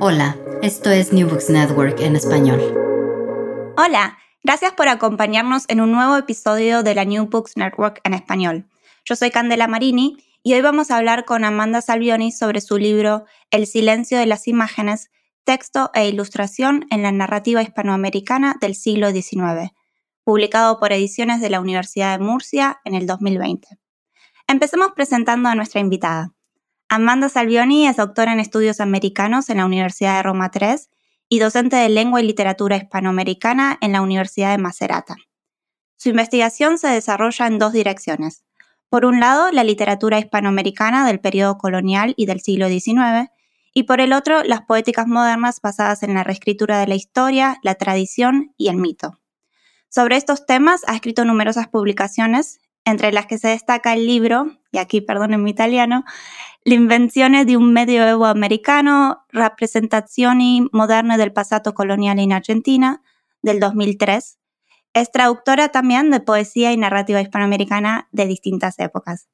Hola, esto es New Books Network en español. Hola, gracias por acompañarnos en un nuevo episodio de la New Books Network en español. Yo soy Candela Marini y hoy vamos a hablar con Amanda Salvioni sobre su libro El silencio de las imágenes, texto e ilustración en la narrativa hispanoamericana del siglo XIX, publicado por Ediciones de la Universidad de Murcia en el 2020. Empecemos presentando a nuestra invitada. Amanda Salvioni es doctora en estudios americanos en la Universidad de Roma III y docente de lengua y literatura hispanoamericana en la Universidad de Macerata. Su investigación se desarrolla en dos direcciones. Por un lado, la literatura hispanoamericana del periodo colonial y del siglo XIX, y por el otro, las poéticas modernas basadas en la reescritura de la historia, la tradición y el mito. Sobre estos temas ha escrito numerosas publicaciones, entre las que se destaca el libro, y aquí perdonen mi italiano, L'invenzione di un medioevo americano, rappresentazioni moderne del passato coloniale in Argentina, del 2003. Es traductora también de poesía y narrativa hispanoamericana de distintas épocas.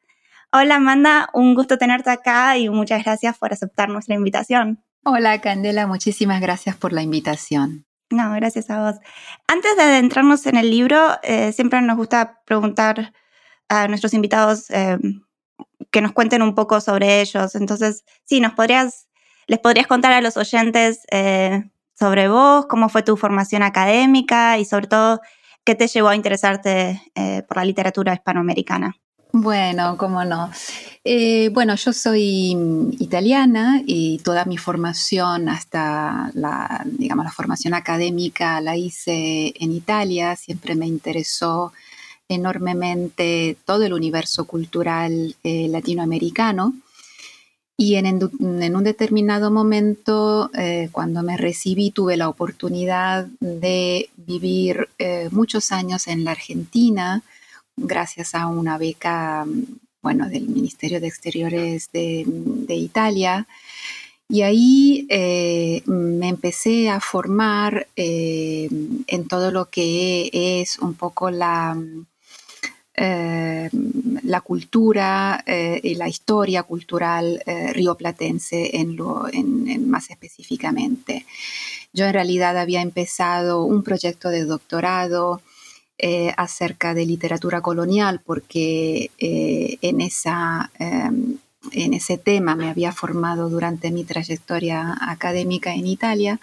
Hola Amanda, un gusto tenerte acá y muchas gracias por aceptar nuestra invitación. Hola Candela, muchísimas gracias por la invitación. No, gracias a vos. Antes de adentrarnos en el libro, eh, siempre nos gusta preguntar a nuestros invitados eh, que nos cuenten un poco sobre ellos. Entonces, sí, nos podrías, les podrías contar a los oyentes eh, sobre vos, cómo fue tu formación académica y sobre todo qué te llevó a interesarte eh, por la literatura hispanoamericana. Bueno, cómo no. Eh, bueno, yo soy italiana y toda mi formación, hasta la, digamos, la formación académica la hice en Italia. Siempre me interesó enormemente todo el universo cultural eh, latinoamericano. Y en, un determinado momento, eh, cuando me recibí, tuve la oportunidad de vivir eh, muchos años en la Argentina, gracias a una beca, bueno, del Ministerio de Exteriores de, de Italia. Y ahí me empecé a formar en todo lo que es un poco la, eh, la cultura eh, y la historia cultural eh, rioplatense en lo, en, más específicamente. Yo en realidad había empezado un proyecto de doctorado acerca de literatura colonial porque en, esa, en ese tema me había formado durante mi trayectoria académica en Italia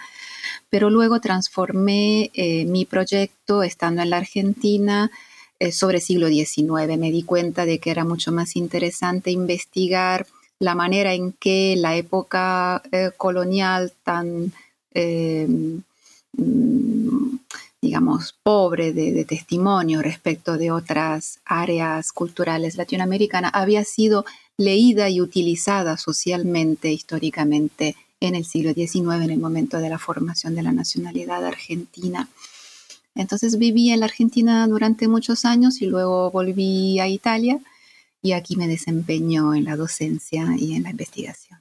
pero luego transformé mi proyecto estando en la Argentina eh, sobre siglo XIX. Me di cuenta de que era mucho más interesante investigar la manera en que la época eh, colonial tan, eh, mm, digamos, pobre de, de, testimonio respecto de otras áreas culturales latinoamericanas había sido leída y utilizada socialmente, históricamente, en el siglo XIX, en el momento de la formación de la nacionalidad argentina. Entonces viví en la Argentina durante muchos años y luego volví a Italia y aquí me desempeño en la docencia y en la investigación.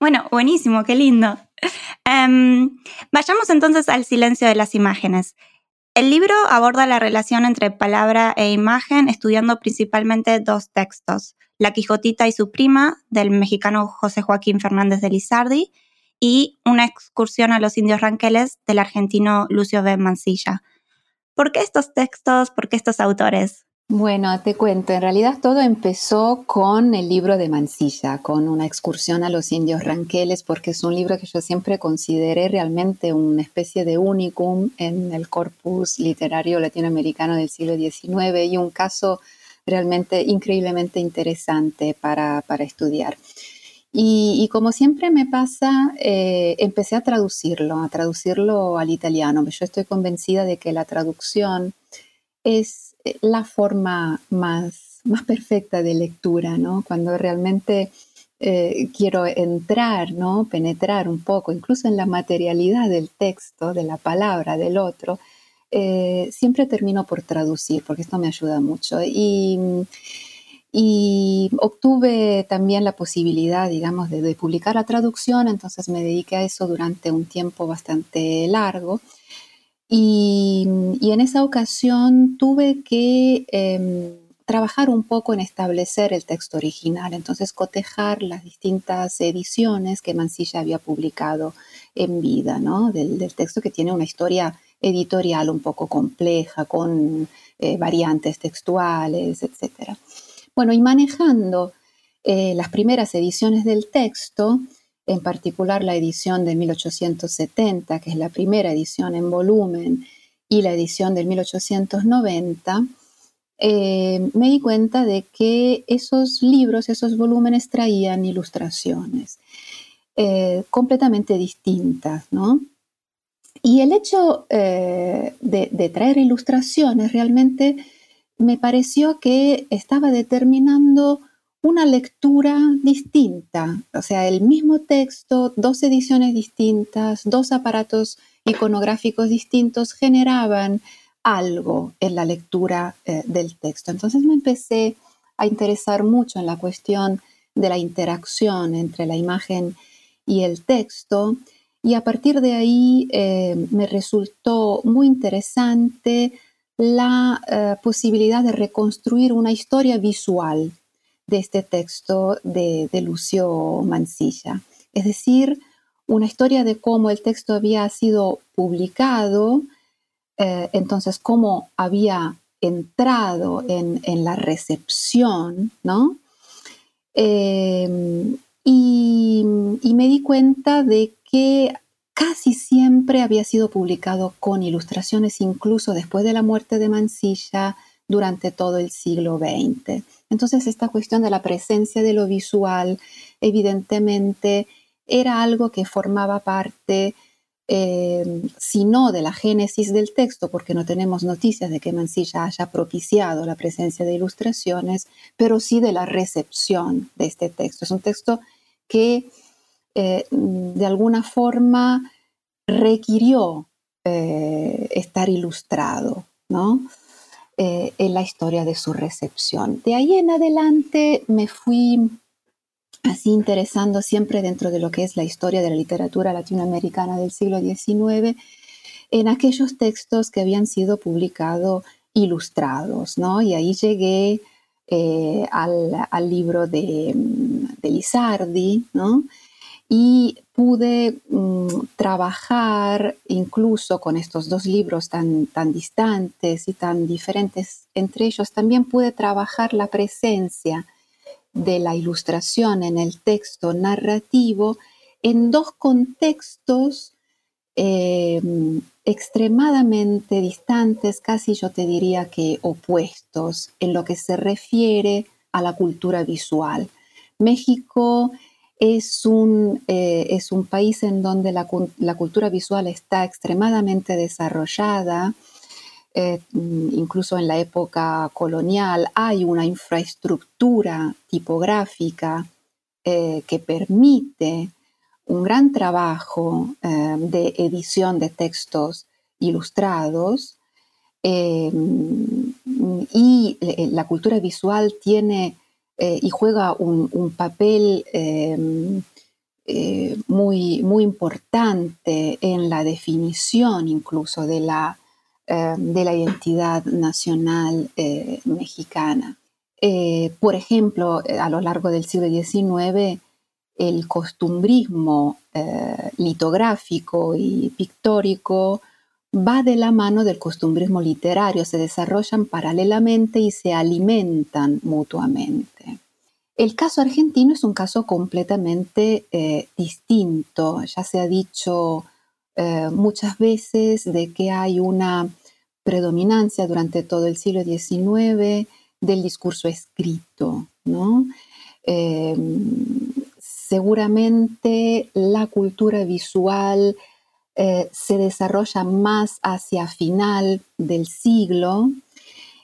Bueno, buenísimo, qué lindo. Em, vayamos entonces al silencio de las imágenes. El libro aborda la relación entre palabra e imagen, estudiando principalmente dos textos, La Quijotita y su prima, del mexicano José Joaquín Fernández de Lizardi, y Una excursión a los indios ranqueles, del argentino Lucio B. Mansilla. ¿Por qué estos textos? ¿Por qué estos autores? Bueno, te cuento, en realidad todo empezó con el libro de Mansilla, con una excursión a los indios ranqueles, porque es un libro que yo siempre consideré realmente una especie de unicum en el corpus literario latinoamericano del siglo XIX y un caso realmente increíblemente interesante para, estudiar. Y, como siempre me pasa, eh, empecé a traducirlo, a traducirlo al italiano. Yo estoy convencida de que la traducción es la forma más, más perfecta de lectura, ¿no? Cuando realmente eh, quiero entrar, ¿no? Penetrar un poco, incluso en la materialidad del texto, de la palabra del otro, eh, siempre termino por traducir, porque esto me ayuda mucho. Y, obtuve también la posibilidad, digamos, de, de, publicar la traducción, entonces me dediqué a eso durante un tiempo bastante largo. Y, en esa ocasión tuve que em, trabajar un poco en establecer el texto original, entonces cotejar las distintas ediciones que Mansilla había publicado en vida, ¿no? del, texto que tiene una historia editorial un poco compleja, con eh, variantes textuales, etc. Bueno, y manejando eh, las primeras ediciones del texto, en particular la edición de 1870, que es la primera edición en volumen, y la edición del 1890, eh, me di cuenta de que esos libros, esos volúmenes traían ilustraciones eh, completamente distintas, ¿no? Y el hecho de, traer ilustraciones realmente me pareció que estaba determinando una lectura distinta, o sea, el mismo texto, dos ediciones distintas, dos aparatos iconográficos distintos generaban algo en la lectura eh, del texto. Entonces me empecé a interesar mucho en la cuestión de la interacción entre la imagen y el texto y a partir de ahí eh, me resultó muy interesante la eh, posibilidad de reconstruir una historia visual de este texto de, Lucio Mansilla. Es decir, una historia de cómo el texto había sido publicado, eh, entonces cómo había entrado en, la recepción, ¿no? Eh, y, me di cuenta de que casi siempre había sido publicado con ilustraciones, incluso después de la muerte de Mansilla, durante todo el siglo XX. Entonces, esta cuestión de la presencia de lo visual, evidentemente, era algo que formaba parte, eh, si no de la génesis del texto, porque no tenemos noticias de que Mansilla haya propiciado la presencia de ilustraciones, pero sí de la recepción de este texto. Es un texto que eh, de alguna forma requirió eh, estar ilustrado, ¿no? Eh, en la historia de su recepción. De ahí en adelante me fui así interesando siempre dentro de lo que es la historia de la literatura latinoamericana del siglo XIX, en aquellos textos que habían sido publicados ilustrados, ¿no? Y ahí llegué eh, al, libro de, de Lizardi, ¿no? Y pude mm, trabajar incluso con estos dos libros tan, tan distantes y tan diferentes entre ellos, también pude trabajar la presencia de la ilustración en el texto narrativo en dos contextos eh, extremadamente distantes, casi yo te diría que opuestos en lo que se refiere a la cultura visual. México es un, eh, es un país en donde la, cultura visual está extremadamente desarrollada, eh, incluso en la época colonial hay una infraestructura tipográfica eh, que permite un gran trabajo de edición de textos ilustrados y la cultura visual tiene eh, y juega un, papel em, eh, muy, muy importante en la definición incluso de la, eh, de la identidad nacional mexicana. por ejemplo, a lo largo del siglo XIX, el costumbrismo litográfico y pictórico va de la mano del costumbrismo literario, se desarrollan paralelamente y se alimentan mutuamente. El caso argentino es un caso completamente eh, distinto. Ya se ha dicho eh, muchas veces de que hay una predominancia durante todo el siglo XIX del discurso escrito. Em, seguramente la cultura visual eh, se desarrolla más hacia final del siglo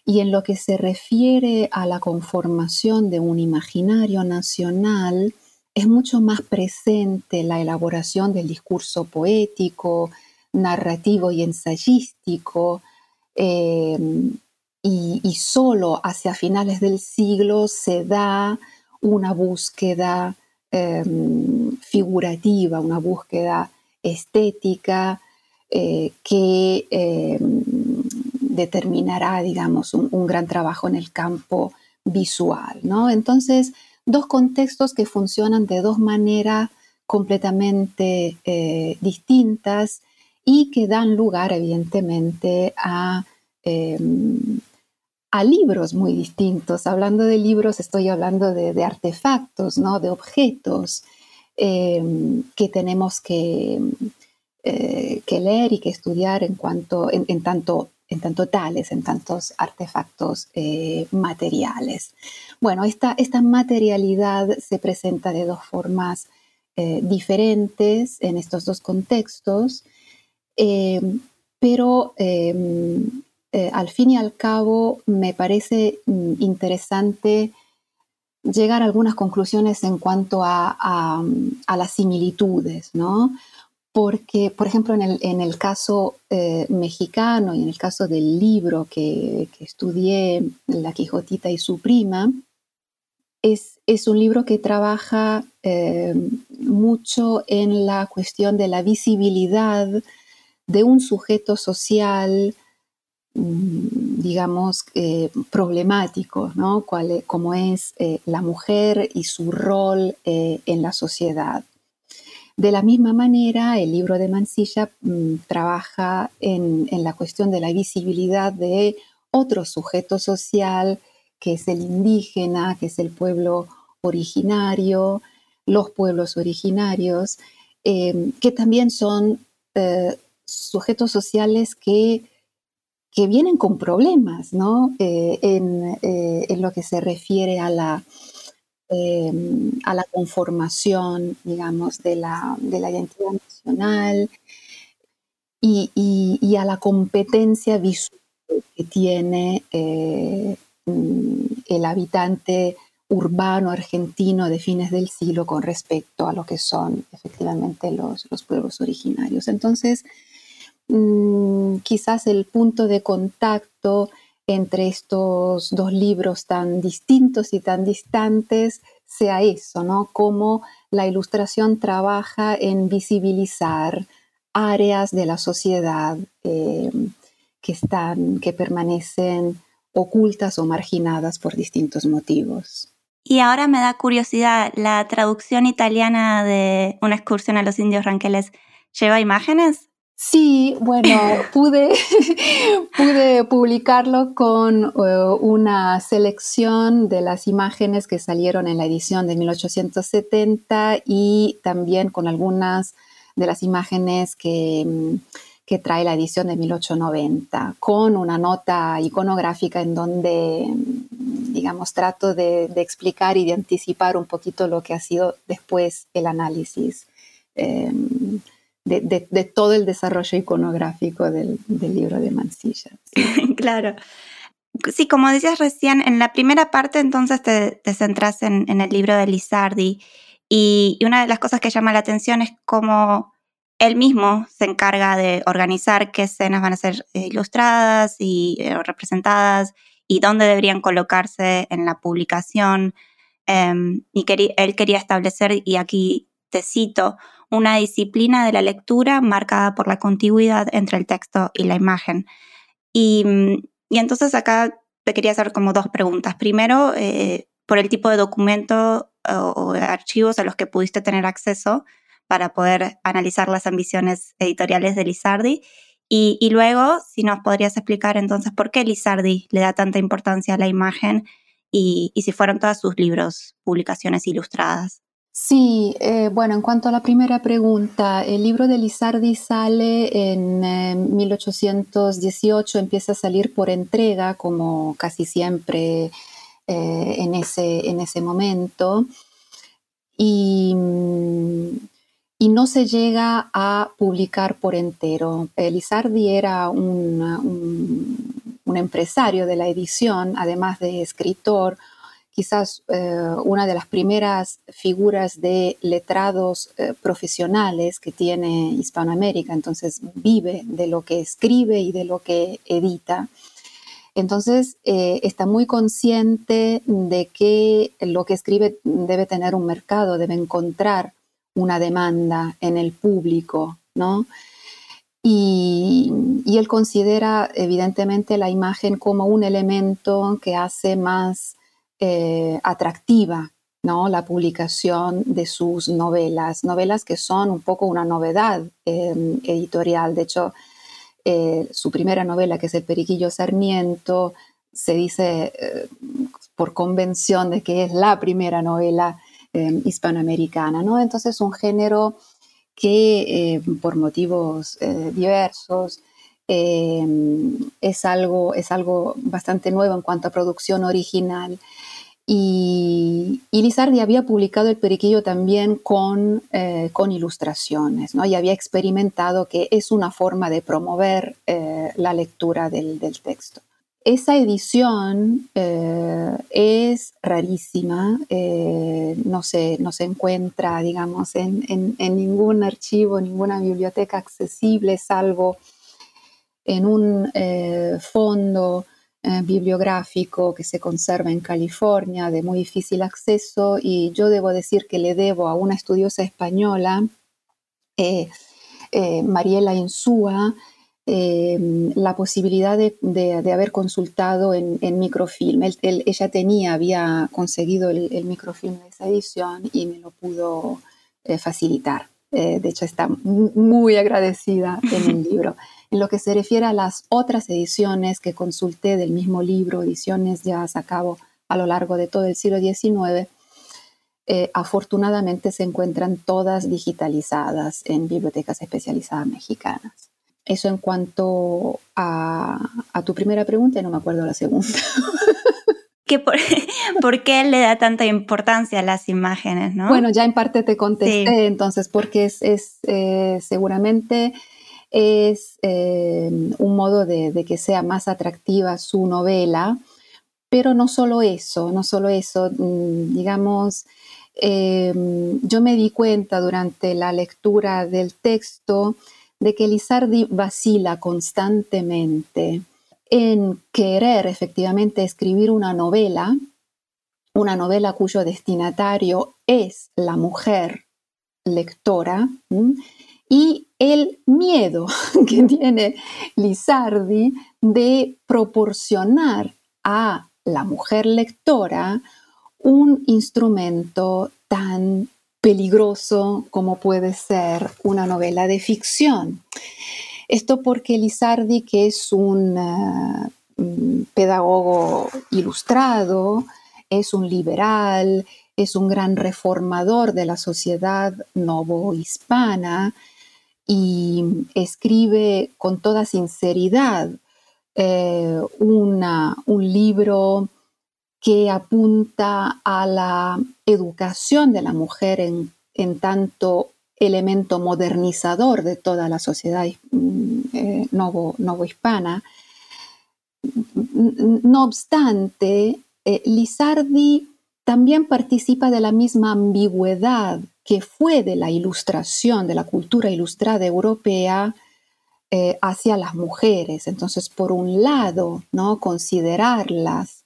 y en lo que se refiere a la conformación de un imaginario nacional, es mucho más presente la elaboración del discurso poético, narrativo y ensayístico, eh, y, solo hacia finales del siglo se da una búsqueda em, figurativa, una búsqueda estética eh, que em, determinará, digamos, un, gran trabajo en el campo visual, ¿no? Entonces, dos contextos que funcionan de dos maneras completamente eh, distintas y que dan lugar, evidentemente, a, a, libros muy distintos. Hablando de libros, estoy hablando de, artefactos, ¿no? de objetos em, que tenemos que, eh, que, leer y que estudiar en, cuanto, en tanto en tanto tales, en tantos artefactos eh, materiales. Bueno, esta, esta, materialidad se presenta de dos formas eh, diferentes en estos dos contextos, eh, pero al fin y al cabo me parece mm, interesante llegar a algunas conclusiones en cuanto a, a las similitudes, ¿no? porque, por ejemplo, en el, caso eh, mexicano y en el caso del libro que, estudié, La Quijotita y su prima, es, un libro que trabaja eh, mucho en la cuestión de la visibilidad de un sujeto social, digamos, eh, problemático, ¿no? como es la mujer y su rol en la sociedad. De la misma manera, el libro de Mansilla mm, trabaja en, la cuestión de la visibilidad de otro sujeto social, que es el indígena, que es el pueblo originario, los pueblos originarios, que también son eh, sujetos sociales que, que, vienen con problemas ¿no? Eh, eh, en, lo que se refiere a la Em, a la conformación, digamos, de la, identidad nacional y, a la competencia visual que tiene eh, el habitante urbano argentino de fines del siglo con respecto a lo que son efectivamente los, pueblos originarios. Entonces, mm, quizás el punto de contacto entre estos dos libros tan distintos y tan distantes sea eso, ¿no? Cómo la ilustración trabaja en visibilizar áreas de la sociedad eh, que están, que permanecen ocultas o marginadas por distintos motivos. Y ahora me da curiosidad, ¿la traducción italiana de Una excursión a los indios ranqueles lleva imágenes? Sí, bueno, pude, pude publicarlo con eh, una selección de las imágenes que salieron en la edición de 1870 y también con algunas de las imágenes que, mm, que trae la edición de 1890, con una nota iconográfica en donde, mm, digamos, trato de, explicar y de anticipar un poquito lo que ha sido después el análisis. Em, de, todo el desarrollo iconográfico del, libro de Mansilla. claro. Sí, como decías recién, en la primera parte entonces te, centras en, el libro de Lizardi y, una de las cosas que llama la atención es cómo él mismo se encarga de organizar qué escenas van a ser eh, ilustradas y eh, representadas y dónde deberían colocarse en la publicación. Em, y él quería establecer, y aquí te cito, una disciplina de la lectura marcada por la contigüidad entre el texto y la imagen. Y, y entonces acá te quería hacer como dos preguntas. Primero, eh, por el tipo de documento o, archivos a los que pudiste tener acceso para poder analizar las ambiciones editoriales de Lizardi. Y, y, luego, si nos podrías explicar entonces por qué Lizardi le da tanta importancia a la imagen y, y si fueron todos sus libros, publicaciones ilustradas. Sí, eh, bueno, en cuanto a la primera pregunta, el libro de Lizardi sale en 1818, eh, empieza a salir por entrega, como casi siempre eh, en, ese, en ese momento, y, y, no se llega a publicar por entero. Lizardi era un, un empresario de la edición, además de escritor, quizás eh, una de las primeras figuras de letrados eh, profesionales que tiene Hispanoamérica, entonces vive de lo que escribe y de lo que edita. Entonces eh, está muy consciente de que lo que escribe debe tener un mercado, debe encontrar una demanda en el público, ¿no? Y, y él considera evidentemente la imagen como un elemento que hace más eh, atractiva ¿no? la publicación de sus novelas, novelas que son un poco una novedad editorial. De hecho, eh, su primera novela, que es El Periquillo Sarmiento, se dice eh, por convención de que es la primera novela em, hispanoamericana. ¿no? Entonces, un género que por motivos diversos em, es, algo, es algo bastante nuevo en cuanto a producción original y, Lizardi había publicado El Periquillo también con, eh, con ilustraciones, ¿no? y había experimentado que es una forma de promover eh, la lectura del, texto. Esa edición eh, es rarísima, no, se, no se encuentra, digamos, en, en, ningún archivo, ninguna biblioteca accesible, salvo en un fondo eh, bibliográfico que se conserva en California de muy difícil acceso y yo debo decir que le debo a una estudiosa española, eh, eh, Mariela Insúa, la posibilidad de, haber consultado en, microfilm. ella tenía, había conseguido el, microfilm de esa edición y me lo pudo facilitar. de hecho, está muy agradecida en el libro. En lo que se refiere a las otras ediciones que consulté del mismo libro, ediciones ya a cabo a lo largo de todo el siglo XIX, eh, afortunadamente se encuentran todas digitalizadas en bibliotecas especializadas mexicanas. Eso en cuanto a, tu primera pregunta, no me acuerdo la segunda. por, qué le da tanta importancia a las imágenes? ¿no? Bueno, ya en parte te contesté, entonces, porque es, eh, seguramente es eh, un modo de, que sea más atractiva su novela, pero no solo eso, no solo eso, mm, digamos, em, yo me di cuenta durante la lectura del texto de que Lizardi vacila constantemente en querer efectivamente escribir una novela, una novela cuyo destinatario es la mujer lectora, y el miedo que tiene Lizardi de proporcionar a la mujer lectora un instrumento tan peligroso como puede ser una novela de ficción. Esto porque Lizardi, que es un eh, pedagogo ilustrado, es un liberal, es un gran reformador de la sociedad novohispana, y escribe con toda sinceridad eh, un libro que apunta a la educación de la mujer en, tanto elemento modernizador de toda la sociedad mm, eh, novohispana. No obstante, eh, Lizardi también participa de la misma ambigüedad que fue de la ilustración, de la cultura ilustrada europea eh, hacia las mujeres. Entonces, por un lado, ¿no? considerarlas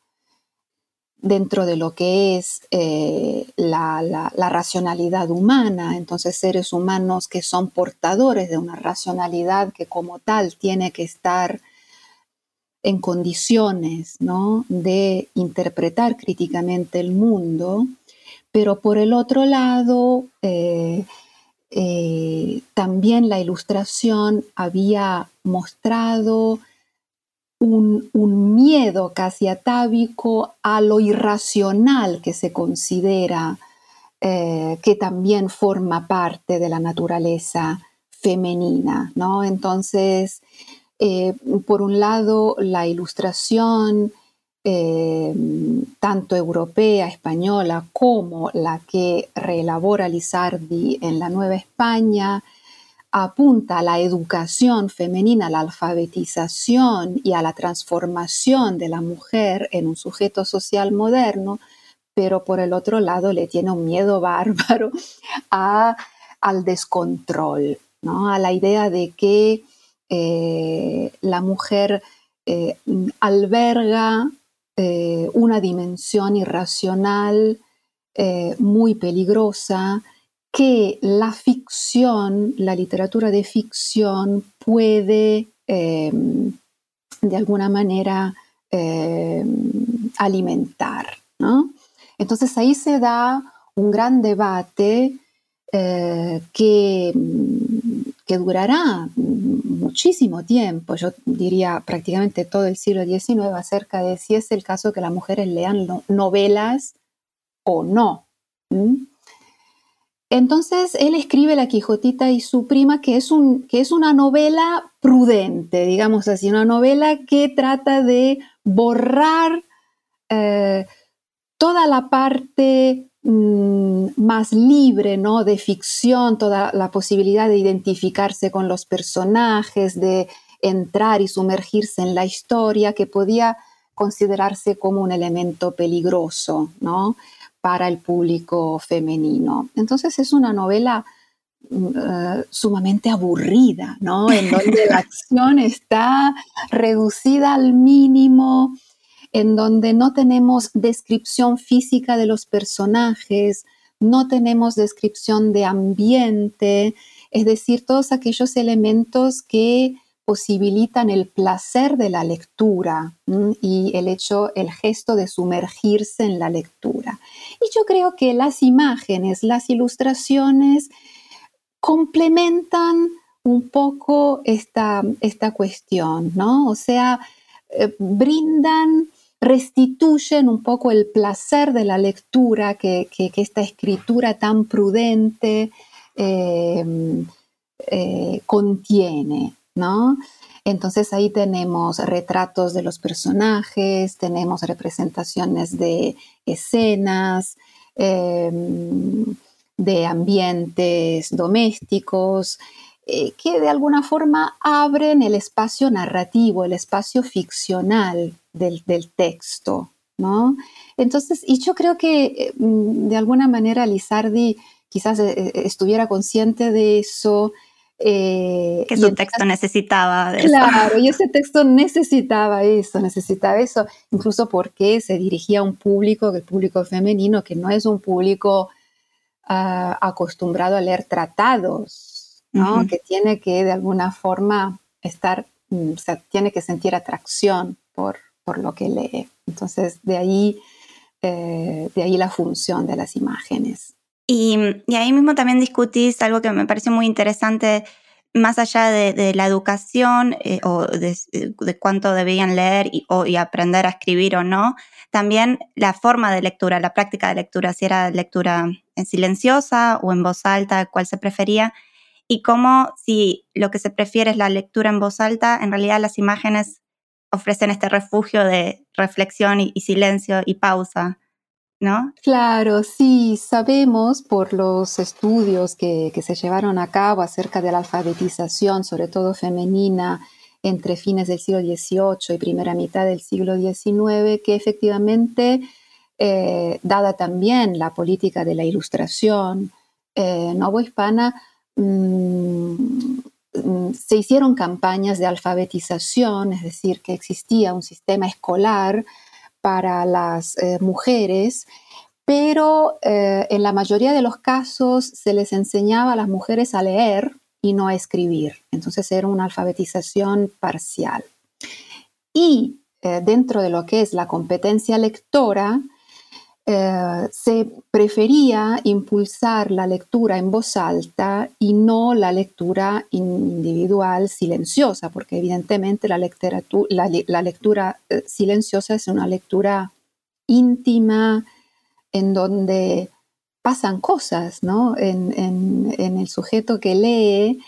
dentro de lo que es eh, la, racionalidad humana, entonces seres humanos que son portadores de una racionalidad que como tal tiene que estar en condiciones ¿no? de interpretar críticamente el mundo, pero por el otro lado, eh, eh, también la ilustración había mostrado un, miedo casi atávico a lo irracional que se considera eh, que también forma parte de la naturaleza femenina, ¿no? Entonces, por un lado, la ilustración, eh, tanto europea, española, como la que reelabora Lizardi en la Nueva España, apunta a la educación femenina, a la alfabetización y a la transformación de la mujer en un sujeto social moderno, pero por el otro lado le tiene un miedo bárbaro al descontrol, ¿no? a la idea de que eh, la mujer eh, alberga eh, una dimensión irracional muy peligrosa que la ficción, la literatura de ficción puede em, de alguna manera em, alimentar. Entonces ahí se da un gran debate eh, que, que, durará muchísimo tiempo, yo diría prácticamente todo el siglo XIX, acerca de si es el caso que las mujeres lean novelas o no. Entonces él escribe La Quijotita y su prima, que es, un, que es una novela prudente, digamos así, una novela que trata de borrar eh, toda la parte más libre ¿no? de ficción, toda la posibilidad de identificarse con los personajes, de entrar y sumergirse en la historia, que podía considerarse como un elemento peligroso, ¿no? para el público femenino. Entonces es una novela mm, eh, sumamente aburrida, ¿no? En donde la acción está reducida al mínimo, en donde no tenemos descripción física de los personajes, no tenemos descripción de ambiente, es decir, todos aquellos elementos que posibilitan el placer de la lectura y el hecho, el gesto de sumergirse en la lectura. Y yo creo que las imágenes, las ilustraciones complementan un poco esta, esta cuestión, ¿no? O sea, eh, brindan, restituyen un poco el placer de la lectura que, esta escritura tan prudente eh, eh, contiene. Entonces ahí tenemos retratos de los personajes, tenemos representaciones de escenas, em, de ambientes domésticos, eh, que de alguna forma abren el espacio narrativo, el espacio ficcional del, texto, Entonces, y yo creo que em, de alguna manera Lizardi quizás eh, estuviera consciente de eso, eh, que su texto necesitaba de claro, y ese texto necesitaba eso, necesitaba eso, incluso porque se dirigía a un público, el público femenino, que no es un público ah, acostumbrado a leer tratados, ¿no? que tiene que de alguna forma estar, mm, o sea, tiene que sentir atracción por, por lo que lee. Entonces, de ahí, eh, de ahí la función de las imágenes. Y, ahí mismo también discutís algo que me pareció muy interesante, más allá de, la educación eh, o de, cuánto debían leer y, o, y aprender a escribir o no, también la forma de lectura, la práctica de lectura, si era lectura en silenciosa o en voz alta, cuál se prefería, y cómo si lo que se prefiere es la lectura en voz alta, en realidad las imágenes ofrecen este refugio de reflexión y silencio y pausa ¿no? Claro, sí, sabemos por los estudios que, se llevaron a cabo acerca de la alfabetización, sobre todo femenina, entre fines del siglo XVIII y primera mitad del siglo XIX, que efectivamente, eh, dada también la política de la ilustración eh, novohispana, mm, mm, se hicieron campañas de alfabetización, es decir, que existía un sistema escolar para las eh, mujeres, pero eh, en la mayoría de los casos se les enseñaba a las mujeres a leer y no a escribir. Entonces era una alfabetización parcial. Y eh, dentro de lo que es la competencia lectora, eh, se prefería impulsar la lectura en voz alta y no la lectura individual silenciosa, porque evidentemente la, la, lectura eh, silenciosa es una lectura íntima en donde pasan cosas, ¿no? En, el sujeto que lee,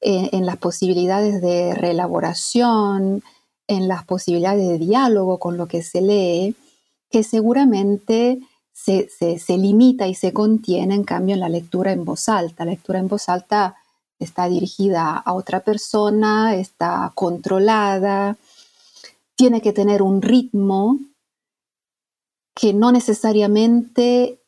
eh, en las posibilidades de reelaboración, en las posibilidades de diálogo con lo que se lee que seguramente se, limita y se contiene, en cambio, en la lectura en voz alta. La lectura en voz alta está dirigida a otra persona, está controlada, tiene que tener un ritmo que no necesariamente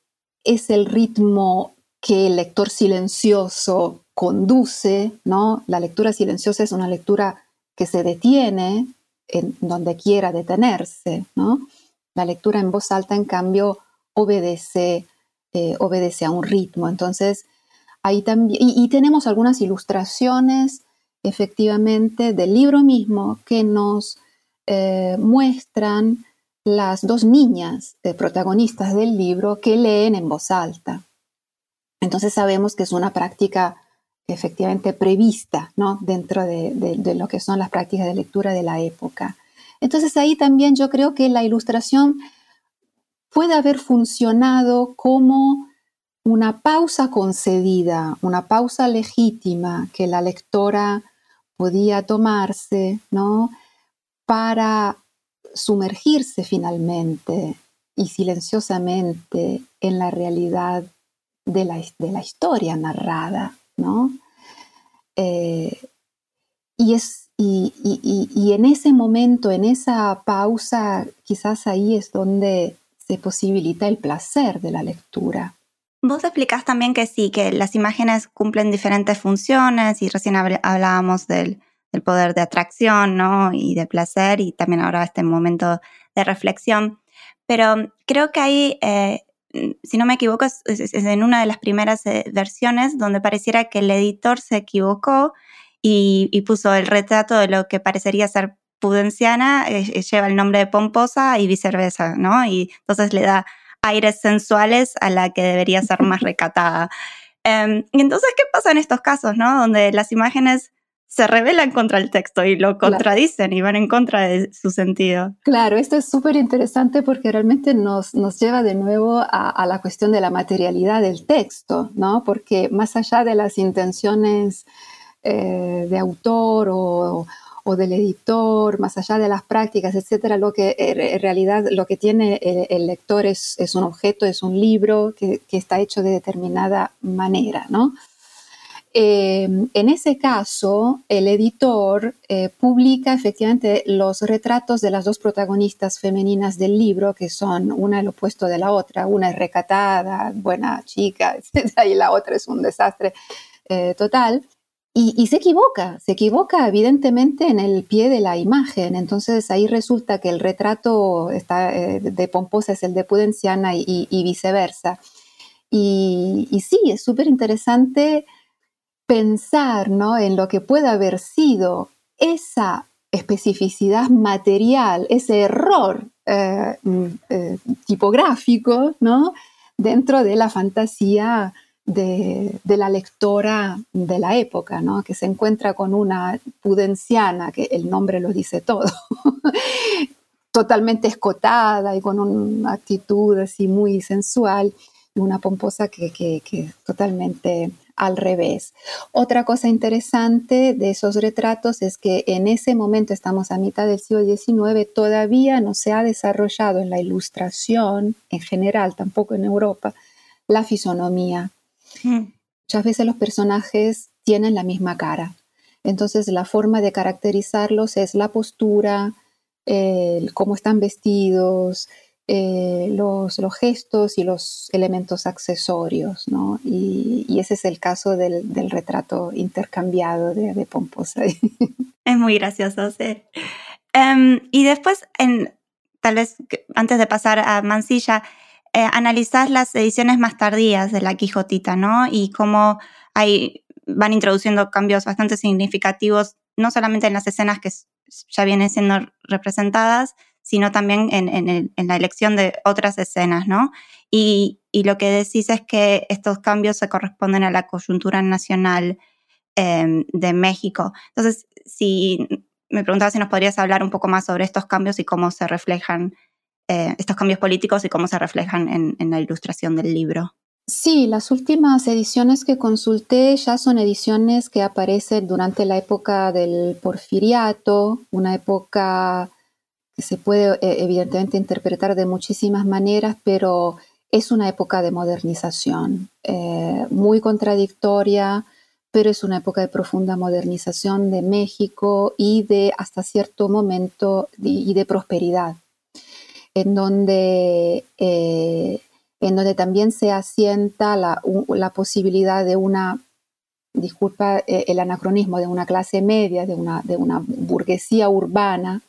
es el ritmo que el lector silencioso conduce, ¿no? La lectura silenciosa es una lectura que se detiene en donde quiera detenerse, ¿no? La lectura en voz alta, en cambio, obedece, eh, obedece a un ritmo. Entonces, ahí también, y, tenemos algunas ilustraciones efectivamente del libro mismo que nos eh, muestran las dos niñas eh, protagonistas del libro que leen en voz alta. Entonces sabemos que es una práctica efectivamente prevista ¿no? dentro de, lo que son las prácticas de lectura de la época. Entonces ahí también yo creo que la ilustración puede haber funcionado como una pausa concedida, una pausa legítima que la lectora podía tomarse, ¿no? Para sumergirse finalmente y silenciosamente en la realidad de la, de la historia narrada, ¿no? Eh, y es y, en ese momento, en esa pausa, quizás ahí es donde se posibilita el placer de la lectura. Vos explicás también que sí, que las imágenes cumplen diferentes funciones y recién hablábamos del, poder de atracción ¿no? y de placer y también ahora este momento de reflexión. Pero creo que hay, eh, si no me equivoco, es, en una de las primeras eh, versiones donde pareciera que el editor se equivocó y, puso el retrato de lo que parecería ser pudenciana, eh, eh, lleva el nombre de pomposa y viceversa, ¿no? Y entonces le da aires sensuales a la que debería ser más recatada. Em, y entonces, ¿qué pasa en estos casos, ¿no? Donde las imágenes se rebelan contra el texto y lo contradicen y van en contra de su sentido. Claro, esto es súper interesante porque realmente nos, nos lleva de nuevo a, a, la cuestión de la materialidad del texto, ¿no? Porque más allá de las intenciones eh, de autor o, del editor, más allá de las prácticas, etcétera, lo que eh, en realidad lo que tiene el, lector es, un objeto, es un libro que, está hecho de determinada manera, ¿no? Eh, en ese caso, el editor publica efectivamente los retratos de las dos protagonistas femeninas del libro, que son una el opuesto de la otra. Una es recatada, buena chica, y la otra es un desastre total. Y, se equivoca, se equivoca evidentemente en el pie de la imagen. Entonces ahí resulta que el retrato está, eh, de Pomposa es el de Pudenciana y, viceversa. Y, sí, es súper interesante pensar ¿no? en lo que puede haber sido esa especificidad material, ese error eh, mm, eh, tipográfico ¿no? dentro de la fantasía de, la lectora de la época, ¿no? que se encuentra con una pudenciana, que el nombre lo dice todo, totalmente escotada y con una actitud así muy sensual, y una pomposa que, que, totalmente al revés. Otra cosa interesante de esos retratos es que en ese momento, estamos a mitad del siglo XIX, todavía no se ha desarrollado en la ilustración en general, tampoco en Europa, la fisonomía Muchas veces los personajes tienen la misma cara. Entonces la forma de caracterizarlos es la postura, cómo están vestidos, eh, los, los, gestos y los elementos accesorios, ¿no? Y, ese es el caso del, del retrato intercambiado de, de, Pomposa. Es muy gracioso, sí. Em, y después, en, tal vez antes de pasar a Mansilla, eh, analizás las ediciones más tardías de la Quijotita, ¿no? Y cómo hay, van introduciendo cambios bastante significativos, no solamente en las escenas que ya vienen siendo representadas, sino también en, la elección de otras escenas, ¿no? Y, lo que decís es que estos cambios se corresponden a la coyuntura nacional em, de México. Entonces, si me preguntaba si nos podrías hablar un poco más sobre estos cambios y cómo se reflejan eh, estos cambios políticos y cómo se reflejan en, la ilustración del libro. Sí, las últimas ediciones que consulté ya son ediciones que aparecen durante la época del porfiriato, una época que se puede eh, evidentemente interpretar de muchísimas maneras, pero es una época de modernización, eh, muy contradictoria, pero es una época de profunda modernización de México y de hasta cierto momento y de prosperidad en donde, eh, en donde también se asienta la, posibilidad de una, disculpa eh, el anacronismo, de una clase media, de una, de una burguesía urbana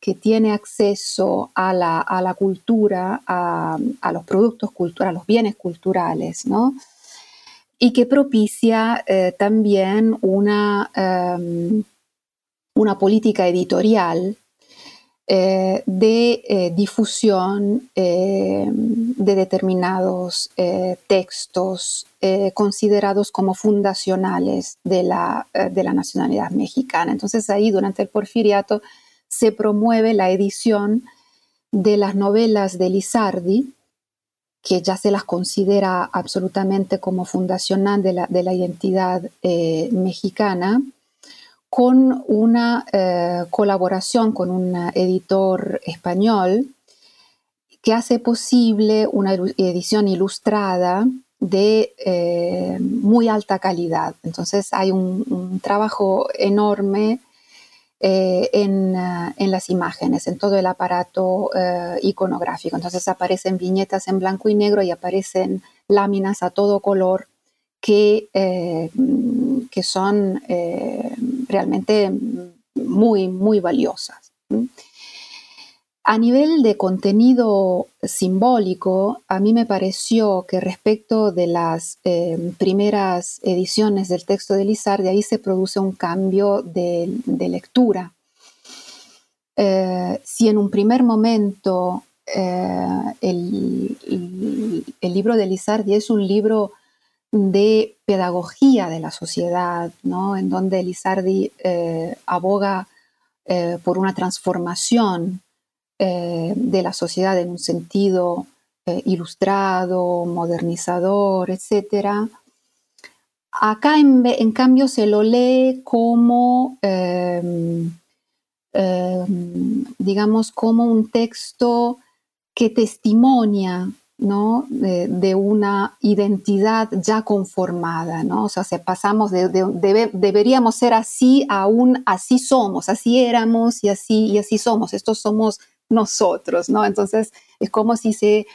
que tiene acceso a la, cultura, a, los productos culturales, a los bienes culturales, ¿no? Y que propicia eh, también una, em, una política editorial eh, de eh, difusión eh, de determinados textos considerados como fundacionales de la, de la nacionalidad mexicana. Entonces ahí durante el porfiriato se promueve la edición de las novelas de Lizardi, que ya se las considera absolutamente como fundacional de la, de la identidad mexicana, con una eh, colaboración con un editor español que hace posible una edición ilustrada de eh, muy alta calidad. Entonces hay un, trabajo enorme eh, en, en, las imágenes, en todo el aparato iconográfico. Entonces aparecen viñetas en blanco y negro y aparecen láminas a todo color que, que son realmente muy, muy valiosas. A nivel de contenido simbólico, a mí me pareció que respecto de las eh, primeras ediciones del texto de Lizardi, ahí se produce un cambio de, lectura. Eh, si en un primer momento eh, el, el, libro de Lizardi es un libro de pedagogía de la sociedad, ¿no? en donde Lizardi eh, aboga eh, por una transformación eh, de la sociedad en un sentido ilustrado, modernizador, etc. Acá en, cambio se lo lee como, em, em, digamos, como un texto que testimonia ¿no? De, una identidad ya conformada, ¿no? O sea, se pasamos de, deberíamos ser así, aún así somos, así éramos y así, y así somos, estos somos nosotros, ¿no? Entonces es como si se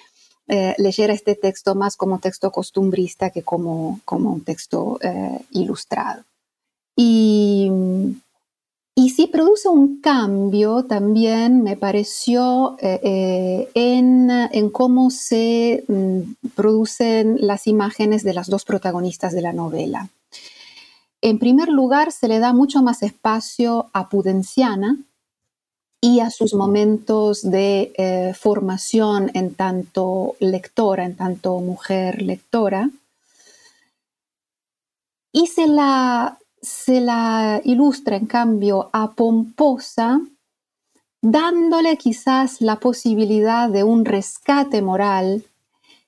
eh, leyera este texto más como texto costumbrista que como, como un texto eh, ilustrado. Y y sí produce un cambio también, me pareció, eh, eh, en, cómo se mm, producen las imágenes de las dos protagonistas de la novela. En primer lugar, se le da mucho más espacio a Pudenciana y a sus momentos de eh, formación en tanto lectora, en tanto mujer lectora. Y se la se la ilustra en cambio a Pomposa, dándole quizás la posibilidad de un rescate moral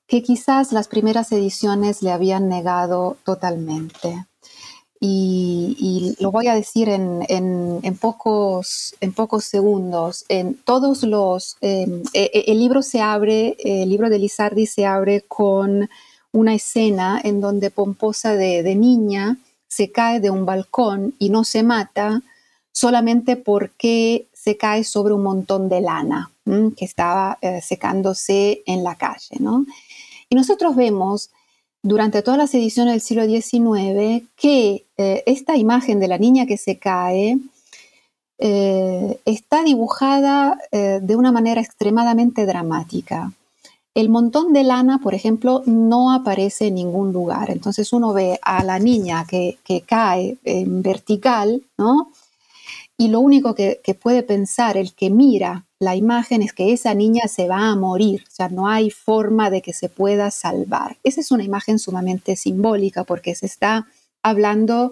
que quizás las primeras ediciones le habían negado totalmente. Y, lo voy a decir en, pocos, en pocos segundos. En todos los, em, e, e, el libro se abre, el libro de Lizardi se abre con una escena en donde Pomposa de, de niña se cae de un balcón y no se mata solamente porque se cae sobre un montón de lana que estaba eh, secándose en la calle. Y nosotros vemos durante todas las ediciones del siglo XIX que eh, esta imagen de la niña que se cae eh, está dibujada de una manera extremadamente dramática. El montón de lana, por ejemplo, no aparece en ningún lugar. Entonces uno ve a la niña que, cae en vertical, ¿no? Y lo único que, puede pensar el que mira la imagen es que esa niña se va a morir, o sea, no hay forma de que se pueda salvar. Esa es una imagen sumamente simbólica porque se está hablando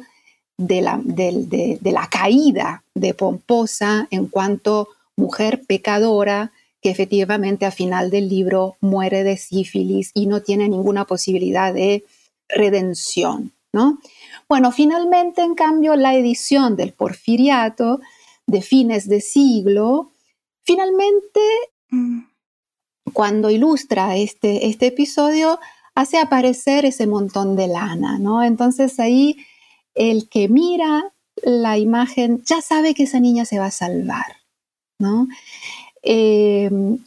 de la, de, la caída de Pomposa en cuanto mujer pecadora que efectivamente a final del libro muere de sífilis y no tiene ninguna posibilidad de redención. ¿no? Bueno, finalmente, en cambio, la edición del Porfiriato de fines de siglo, finalmente, mm. cuando ilustra este, este episodio, hace aparecer ese montón de lana, ¿no? Entonces ahí el que mira la imagen ya sabe que esa niña se va a salvar, ¿no? Em,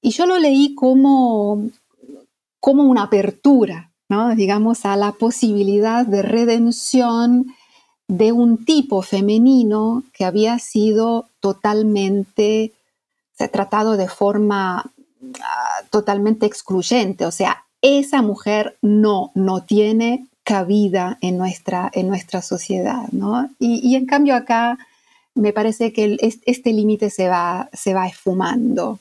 y yo lo leí como, como una apertura, ¿no? digamos, a la posibilidad de redención de un tipo femenino que había sido totalmente, tratado de forma ah, totalmente excluyente, o sea, esa mujer no, no tiene cabida en nuestra, en nuestra sociedad, ¿no? Y, en cambio acá me parece que este límite se va, se va esfumando.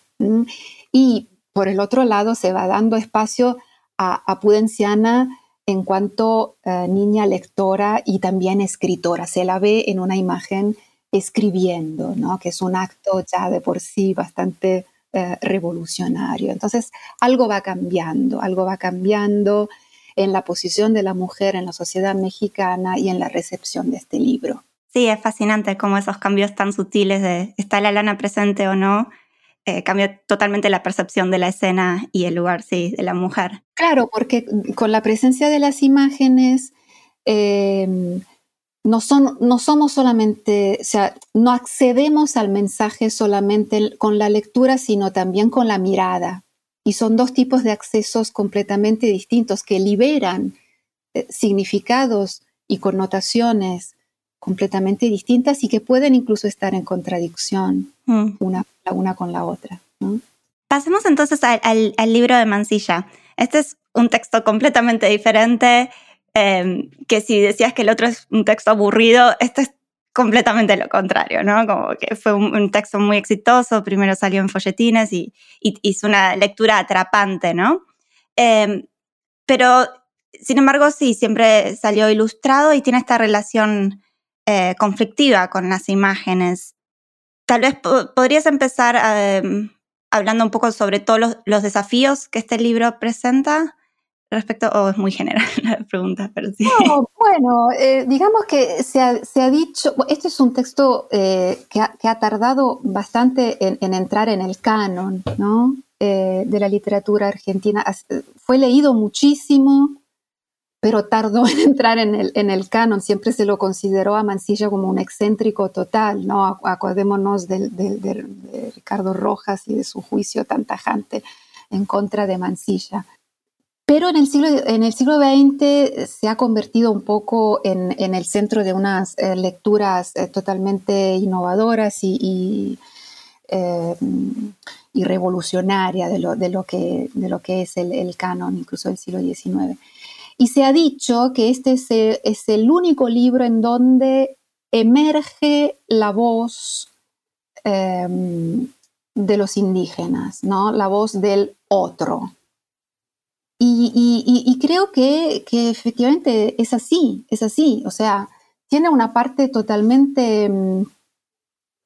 Y por el otro lado se va dando espacio a, Pudenciana en cuanto eh, niña lectora y también escritora. Se la ve en una imagen escribiendo, ¿no? que es un acto ya de por sí bastante eh, revolucionario. Entonces, algo va cambiando, algo va cambiando en la posición de la mujer en la sociedad mexicana y en la recepción de este libro. Sí, es fascinante cómo esos cambios tan sutiles de está la lana presente o no, eh, cambia totalmente la percepción de la escena y el lugar, sí, de la mujer. Claro, porque con la presencia de las imágenes, em, no, son, no somos solamente, o sea, no accedemos al mensaje solamente con la lectura, sino también con la mirada. Y son dos tipos de accesos completamente distintos que liberan eh, significados y connotaciones completamente distintas y que pueden incluso estar en contradicción mm. una, la una con la otra. Pasemos entonces al, libro de Mansilla. Este es un texto completamente diferente, em, que si decías que el otro es un texto aburrido, este es completamente lo contrario, ¿no? Como que fue un, texto muy exitoso, primero salió en folletines y, hizo una lectura atrapante, ¿no? Em, pero, sin embargo, sí, siempre salió ilustrado y tiene esta relación eh, conflictiva con las imágenes. Tal vez podrías empezar em, hablando un poco sobre todos los desafíos que este libro presenta respecto, o es muy general la pregunta, pero sí. bueno, eh, digamos que se ha, dicho, este es un texto eh, que, ha, tardado bastante en, entrar en el canon ¿no? De la literatura argentina. Fue leído muchísimo, pero tardó en entrar en el, canon. Siempre se lo consideró a Mansilla como un excéntrico total, ¿no? Acordémonos de, Ricardo Rojas y de su juicio tan tajante en contra de Mansilla. Pero en el siglo, en el siglo XX se ha convertido un poco en, el centro de unas eh, lecturas eh, totalmente innovadoras y, eh, revolucionarias de lo que es el, canon, incluso del siglo XIX. Y se ha dicho que este es el, único libro en donde emerge la voz de los indígenas, ¿no? la voz del otro. Y, creo que, efectivamente es así, es así. O sea, tiene una parte totalmente mm,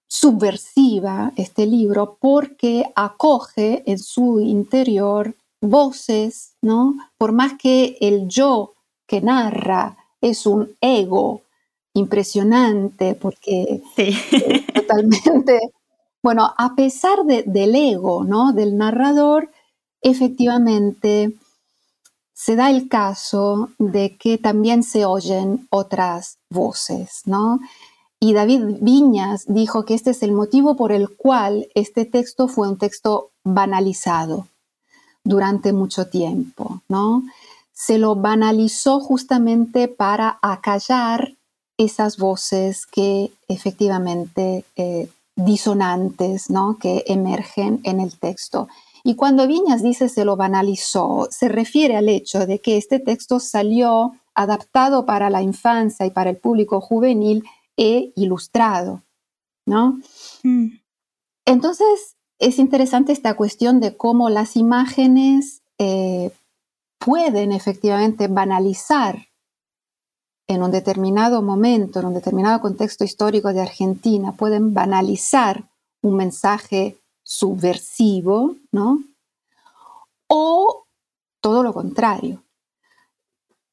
subversiva este libro porque acoge en su interior voces, ¿no? Por más que el yo que narra es un ego impresionante, porque totalmente, bueno, a pesar del ego, ¿no? Del narrador, efectivamente se da el caso de que también se oyen otras voces, ¿no? Y David Viñas dijo que este es el motivo por el cual este texto fue un texto banalizado durante mucho tiempo, ¿no? Se lo banalizó justamente para acallar esas voces que efectivamente eh, disonantes, ¿no? Que emergen en el texto. Y cuando Viñas dice se lo banalizó, se refiere al hecho de que este texto salió adaptado para la infancia y para el público juvenil e ilustrado, ¿no? Mm. Entonces, es interesante esta cuestión de cómo las imágenes eh, pueden efectivamente banalizar en un determinado momento, en un determinado contexto histórico de Argentina, pueden banalizar un mensaje subversivo, ¿no? O todo lo contrario.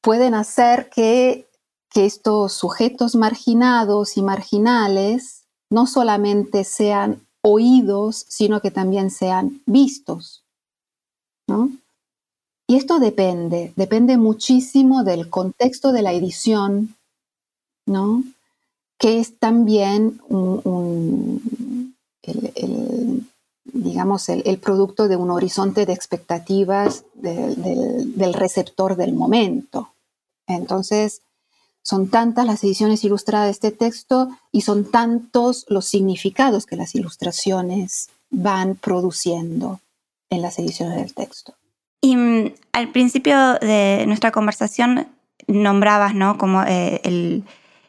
Pueden hacer que, que estos sujetos marginados y marginales no solamente sean oídos, sino que también sean vistos, ¿no? Y esto depende, depende muchísimo del contexto de la edición, ¿no? Que es también el, digamos, el, producto de un horizonte de expectativas del, receptor del momento. Entonces, son tantas las ediciones ilustradas de este texto y son tantos los significados que las ilustraciones van produciendo en las ediciones del texto. Y mm, al principio de nuestra conversación nombrabas, ¿no? Como eh,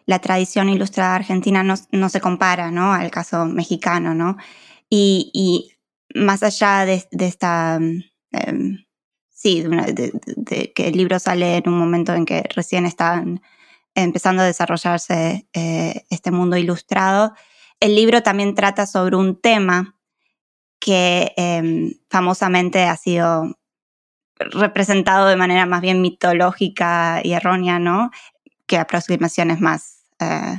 la tradición ilustrada argentina no, se compara, ¿no? Al caso mexicano, ¿no? Y, más allá de, esta, mm, em, sí, de, que el libro sale en un momento en que recién estaban empezando a desarrollarse eh, este mundo ilustrado, el libro también trata sobre un tema que em, famosamente ha sido representado de manera más bien mitológica y errónea, ¿no? Que aproximaciones más eh,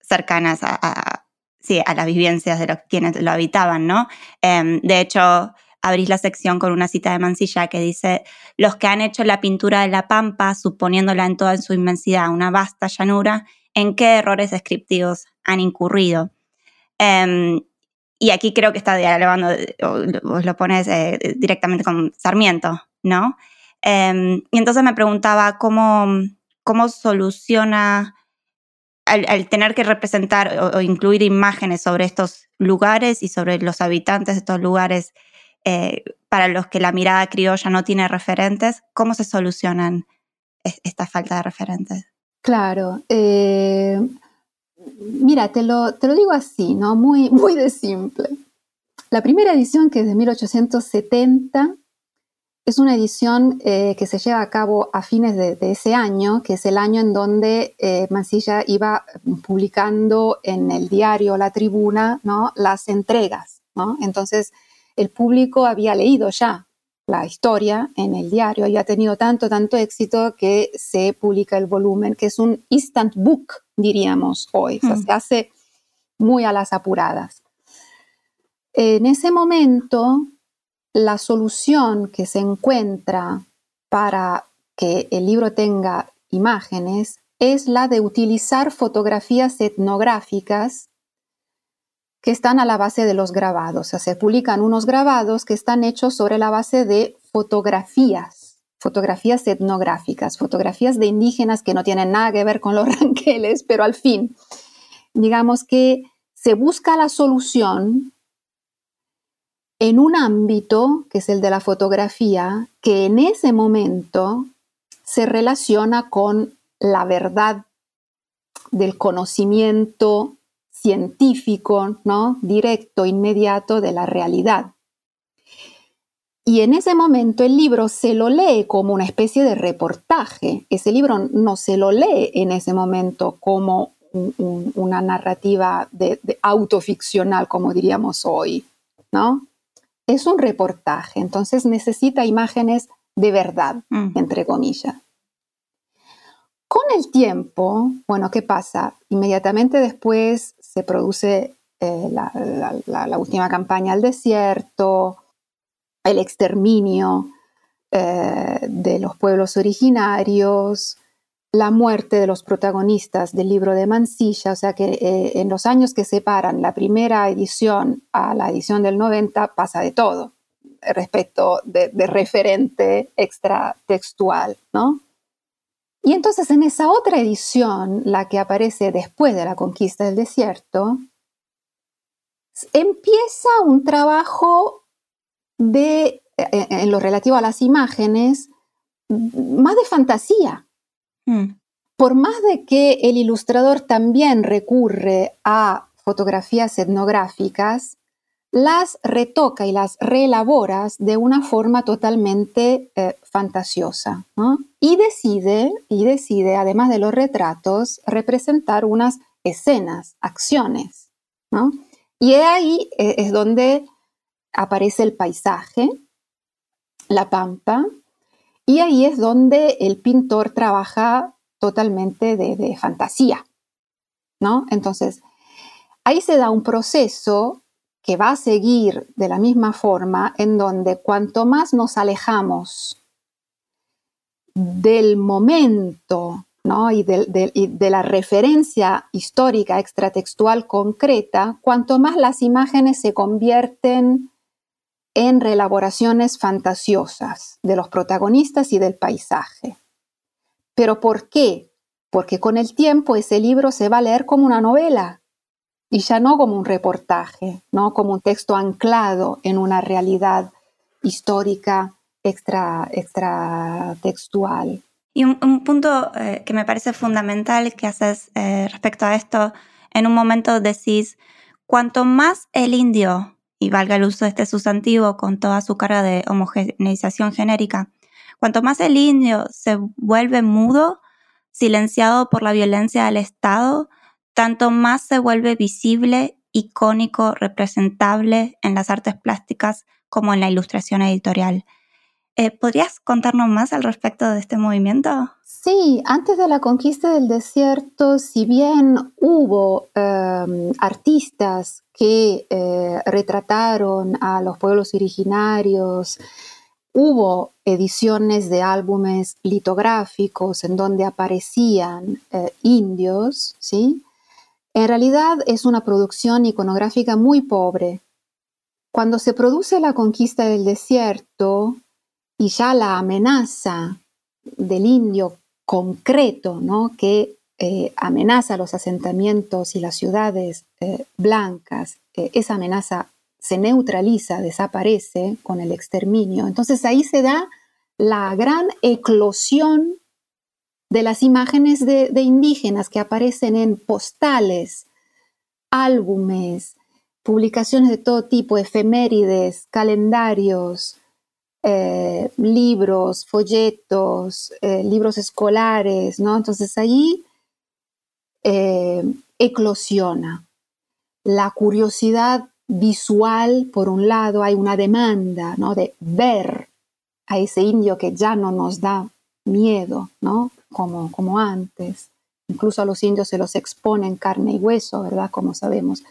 cercanas a, sí, a las vivencias de los, quienes lo habitaban, ¿no? Em, de hecho, abrís la sección con una cita de Mansilla que dice, los que han hecho la pintura de la pampa, suponiéndola en toda su inmensidad una vasta llanura, ¿en qué errores descriptivos han incurrido? Em, y aquí creo que está dialogando, vos lo pones eh, directamente con Sarmiento, ¿no? Em, y entonces me preguntaba cómo, cómo soluciona al, tener que representar o, incluir imágenes sobre estos lugares y sobre los habitantes de estos lugares eh, para los que la mirada criolla no tiene referentes, ¿cómo se solucionan esta falta de referentes? Claro, eh, mira, te lo, te lo digo así, ¿no? Muy, muy de simple. La primera edición, que es de 1870, es una edición eh, que se lleva a cabo a fines de, ese año, que es el año en donde eh, Mansilla iba publicando en el diario La Tribuna ¿no? las entregas. ¿no? Entonces, el público había leído ya la historia en el diario y ha tenido tanto, tanto éxito que se publica el volumen, que es un instant book, diríamos hoy, o sea, hmm. se hace muy a las apuradas. En ese momento, la solución que se encuentra para que el libro tenga imágenes es la de utilizar fotografías etnográficas que están a la base de los grabados. O sea, se publican unos grabados que están hechos sobre la base de fotografías, fotografías etnográficas, fotografías de indígenas que no tienen nada que ver con los ranqueles, pero al fin, digamos que se busca la solución en un ámbito, que es el de la fotografía, que en ese momento se relaciona con la verdad del conocimiento científico, ¿no? directo, inmediato de la realidad. Y en ese momento el libro se lo lee como una especie de reportaje. Ese libro no se lo lee en ese momento como una narrativa de, autoficcional, como diríamos hoy, ¿no? Es un reportaje, entonces necesita imágenes de verdad, mm. entre comillas. Con el tiempo, bueno, ¿qué pasa? Inmediatamente después se produce eh, la, última campaña al desierto, el exterminio eh, de los pueblos originarios, la muerte de los protagonistas del libro de Mansilla, o sea que eh, en los años que separan la primera edición a la edición del 90 pasa de todo respecto de, de referente extratextual, ¿no? Y entonces en esa otra edición, la que aparece después de la conquista del desierto, empieza un trabajo de, eh, eh, en lo relativo a las imágenes, más de fantasía. Mm. Por más de que el ilustrador también recurre a fotografías etnográficas, las retoca y las reelabora de una forma totalmente eh, fantasiosa. Y, decide, y decide, además de los retratos, representar unas escenas, acciones. Y ahí eh, es donde aparece el paisaje, la pampa, y ahí es donde el pintor trabaja totalmente de, de fantasía. ¿no? Entonces, ahí se da un proceso que va a seguir de la misma forma, en donde cuanto más nos alejamos del momento y, de, la referencia histórica extratextual concreta, cuanto más las imágenes se convierten en reelaboraciones fantasiosas de los protagonistas y del paisaje. ¿Pero por qué? Porque con el tiempo ese libro se va a leer como una novela, y ya no como un reportaje, ¿no? como un texto anclado en una realidad histórica extra, extra textual. Y un, punto eh, que me parece fundamental que haces eh, respecto a esto, en un momento decís, cuanto más el indio, y valga el uso de este sustantivo con toda su carga de homogeneización genérica, cuanto más el indio se vuelve mudo, silenciado por la violencia del Estado, tanto más se vuelve visible, icónico, representable en las artes plásticas como en la ilustración editorial. Eh, ¿Podrías contarnos más al respecto de este movimiento? Sí, antes de la conquista del desierto, si bien hubo em, artistas que eh, retrataron a los pueblos originarios, hubo ediciones de álbumes litográficos en donde aparecían eh, indios, ¿sí? En realidad es una producción iconográfica muy pobre. Cuando se produce la conquista del desierto y ya la amenaza del indio concreto, ¿no? que eh, amenaza los asentamientos y las ciudades eh, blancas, eh, esa amenaza se neutraliza, desaparece con el exterminio. Entonces ahí se da la gran eclosión de las imágenes de, indígenas que aparecen en postales, álbumes, publicaciones de todo tipo, efemérides, calendarios, eh, libros, folletos, eh, libros escolares, ¿no? Entonces ahí eh, eclosiona la curiosidad visual, por un lado, hay una demanda, ¿no? De ver a ese indio que ya no nos da miedo, ¿no? Como, como antes. Incluso a los indios se los expone en carne y hueso, ¿verdad? Como sabemos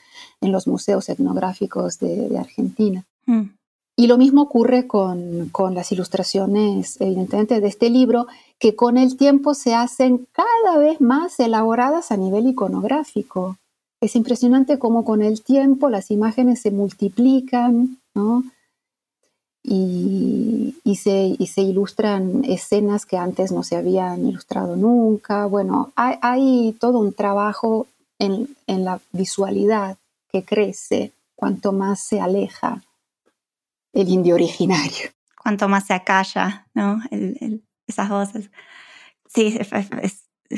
en los museos etnográficos de, Argentina. Mm. Y lo mismo ocurre con, con, las ilustraciones, evidentemente, de este libro, que con el tiempo se hacen cada vez más elaboradas a nivel iconográfico. Es impresionante cómo con el tiempo las imágenes se multiplican, ¿no? Y, se, se, ilustran escenas que antes no se habían ilustrado nunca. Bueno, hay, todo un trabajo en, la visualidad que crece cuanto más se aleja el indio originario. Cuanto más se acalla, ¿no? esas voces. Sí, es,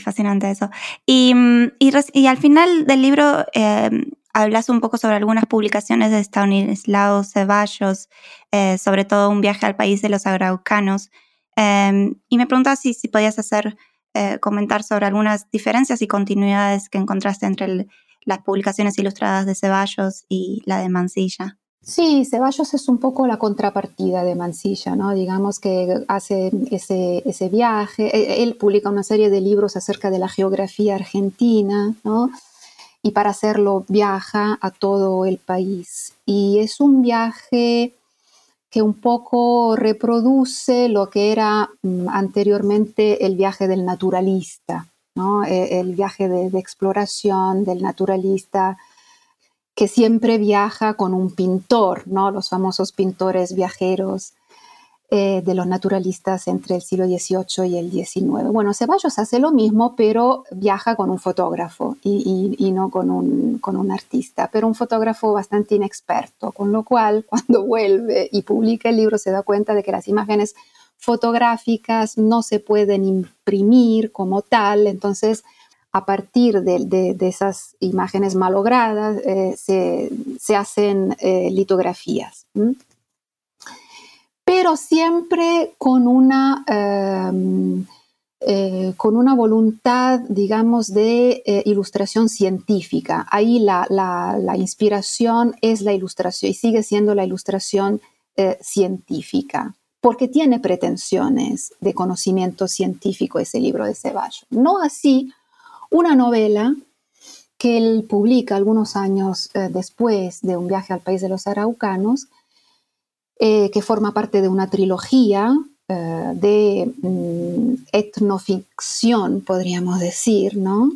fascinante eso. Y, y, al final del libro eh, hablas un poco sobre algunas publicaciones de Stanislao Ceballos, eh, sobre todo un viaje al país de los araucanos. Em, y me preguntaba si, si podías hacer, eh, comentar sobre algunas diferencias y continuidades que encontraste entre las publicaciones ilustradas de Ceballos y la de Mansilla. Sí, Ceballos es un poco la contrapartida de Mansilla, ¿no? Digamos que hace ese, ese viaje, e, él publica una serie de libros acerca de la geografía argentina, ¿no? Y para hacerlo viaja a todo el país. Y es un viaje que un poco reproduce lo que era mm, anteriormente el viaje del naturalista, ¿no? E, el viaje de, exploración del naturalista que siempre viaja con un pintor, ¿no? los famosos pintores viajeros. Eh, de los naturalistas entre el siglo XVIII y el XIX. Bueno, Ceballos hace lo mismo, pero viaja con un fotógrafo y, no con un, con un, artista, pero un fotógrafo bastante inexperto, con lo cual cuando vuelve y publica el libro se da cuenta de que las imágenes fotográficas no se pueden imprimir como tal, entonces a partir de, esas imágenes malogradas eh, se, hacen eh, litografías pero siempre con una, em, eh, con una voluntad, digamos, de eh, ilustración científica. Ahí la, inspiración es la ilustración y sigue siendo la ilustración eh, científica, porque tiene pretensiones de conocimiento científico ese libro de Ceballos. No así una novela que él publica algunos años después de un viaje al país de los araucanos, eh, que forma parte de una trilogía eh, de mm, etnoficción, podríamos decir, ¿no?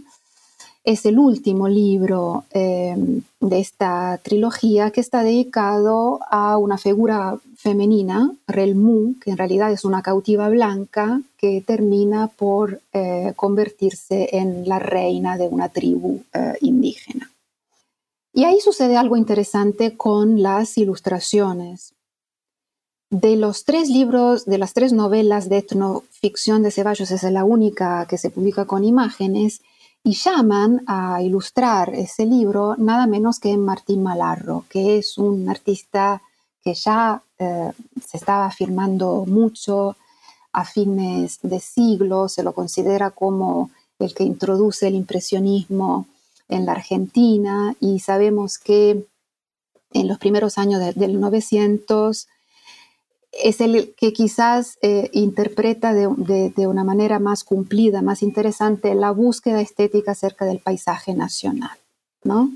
Es el último libro em, de esta trilogía que está dedicado a una figura femenina, Relmu, que en realidad es una cautiva blanca que termina por eh, convertirse en la reina de una tribu indígena. Y ahí sucede algo interesante con las ilustraciones. De los tres libros, de las tres novelas de etnoficción de Ceballos, es la única que se publica con imágenes y llaman a ilustrar ese libro nada menos que Martín Malarro, que es un artista que ya eh, se estaba afirmando mucho a fines de siglo, se lo considera como el que introduce el impresionismo en la Argentina y sabemos que en los primeros años del 900 es el que quizás eh, interpreta de, una manera más cumplida, más interesante, la búsqueda estética acerca del paisaje nacional. ¿no?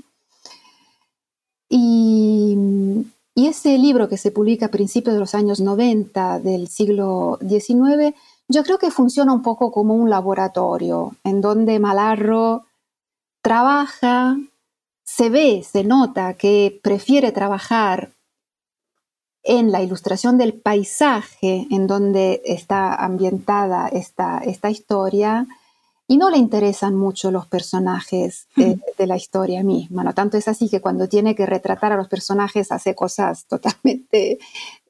Y, ese libro que se publica a principios de los años 90 del siglo XIX, yo creo que funciona un poco como un laboratorio en donde Malarro trabaja, se ve, se nota que prefiere trabajar en la ilustración del paisaje en donde está ambientada esta, esta historia y no le interesan mucho los personajes de, la historia misma. ¿no? Tanto es así que cuando tiene que retratar a los personajes hace cosas totalmente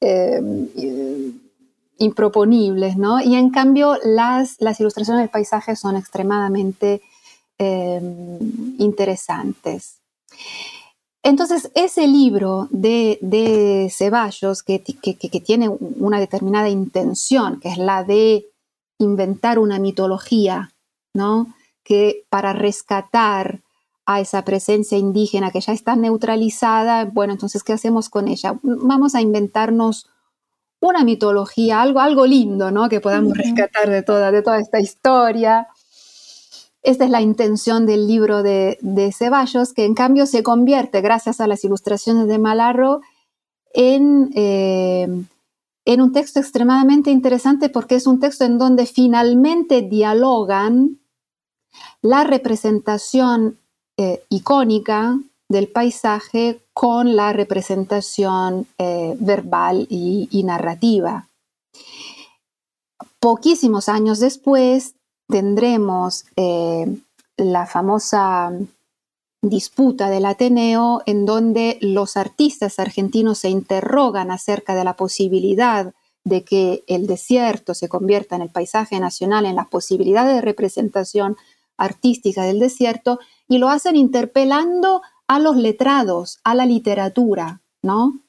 em, improponibles. ¿no? Y en cambio las, las ilustraciones del paisaje son extremadamente em, interesantes. Entonces, ese libro de, Ceballos, que, tiene una determinada intención, que es la de inventar una mitología, ¿no? Que para rescatar a esa presencia indígena que ya está neutralizada, bueno, entonces, ¿qué hacemos con ella? Vamos a inventarnos una mitología, algo, algo lindo, ¿no? Que podamos rescatar de toda, de toda esta historia. Esta es la intención del libro de, Ceballos, que en cambio se convierte, gracias a las ilustraciones de Malarro, en, eh, en un texto extremadamente interesante porque es un texto en donde finalmente dialogan la representación eh, icónica del paisaje con la representación eh, verbal y, narrativa. Poquísimos años después, tendremos eh, la famosa disputa del Ateneo en donde los artistas argentinos se interrogan acerca de la posibilidad de que el desierto se convierta en el paisaje nacional, en la posibilidad de representación artística del desierto, y lo hacen interpelando a los letrados, a la literatura, ¿no?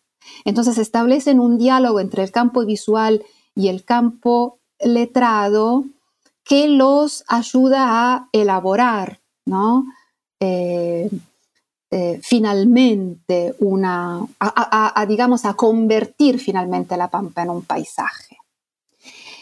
Entonces establecen un diálogo entre el campo visual y el campo letrado que los ayuda a elaborar, ¿no? Eh, eh, finalmente una, a, digamos, a convertir finalmente la pampa en un paisaje.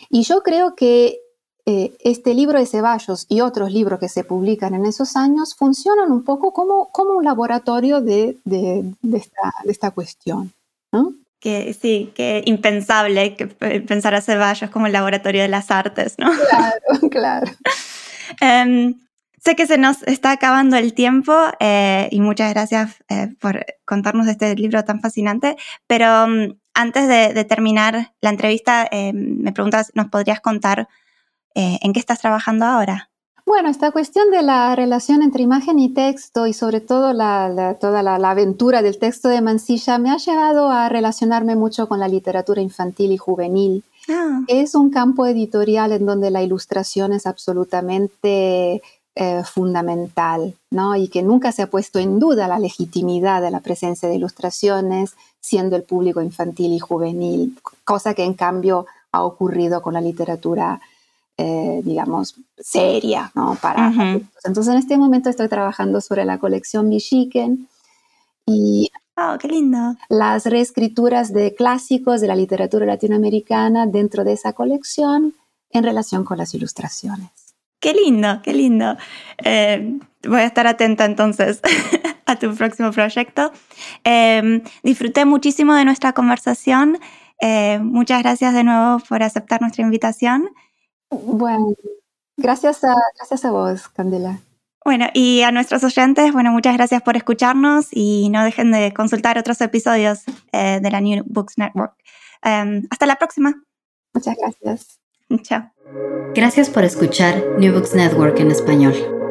Y yo creo que eh, este libro de Ceballos y otros libros que se publican en esos años funcionan un poco como, como un laboratorio de, esta, de esta, cuestión. ¿no? Que sí, que impensable que pensar a Ceballos como el laboratorio de las artes, ¿no? Claro, claro. Em, sé que se nos está acabando el tiempo eh, y muchas gracias eh, por contarnos este libro tan fascinante, pero mm, antes de, terminar la entrevista, eh, me preguntas, ¿nos podrías contar eh, en qué estás trabajando ahora? Bueno, esta cuestión de la relación entre imagen y texto y sobre todo toda la, aventura del texto de Mansilla me ha llevado a relacionarme mucho con la literatura infantil y juvenil. Ah. Es un campo editorial en donde la ilustración es absolutamente eh, fundamental, ¿no? Y que nunca se ha puesto en duda la legitimidad de la presencia de ilustraciones siendo el público infantil y juvenil, cosa que en cambio ha ocurrido con la literatura eh, digamos, seria, ¿no? Para Entonces, en este momento estoy trabajando sobre la colección Bichiken y oh, qué lindo. las reescrituras de clásicos de la literatura latinoamericana dentro de esa colección en relación con las ilustraciones. Qué lindo, qué lindo. Eh, voy a estar atenta entonces a tu próximo proyecto. Em, disfruté muchísimo de nuestra conversación. Eh, muchas gracias de nuevo por aceptar nuestra invitación bueno, gracias a, gracias a vos, Candela. Bueno, y a nuestros oyentes, bueno, muchas gracias por escucharnos y no dejen de consultar otros episodios eh, de la New Books Network. Em, hasta la próxima. Muchas gracias. Chao. Gracias por escuchar New Books Network en español.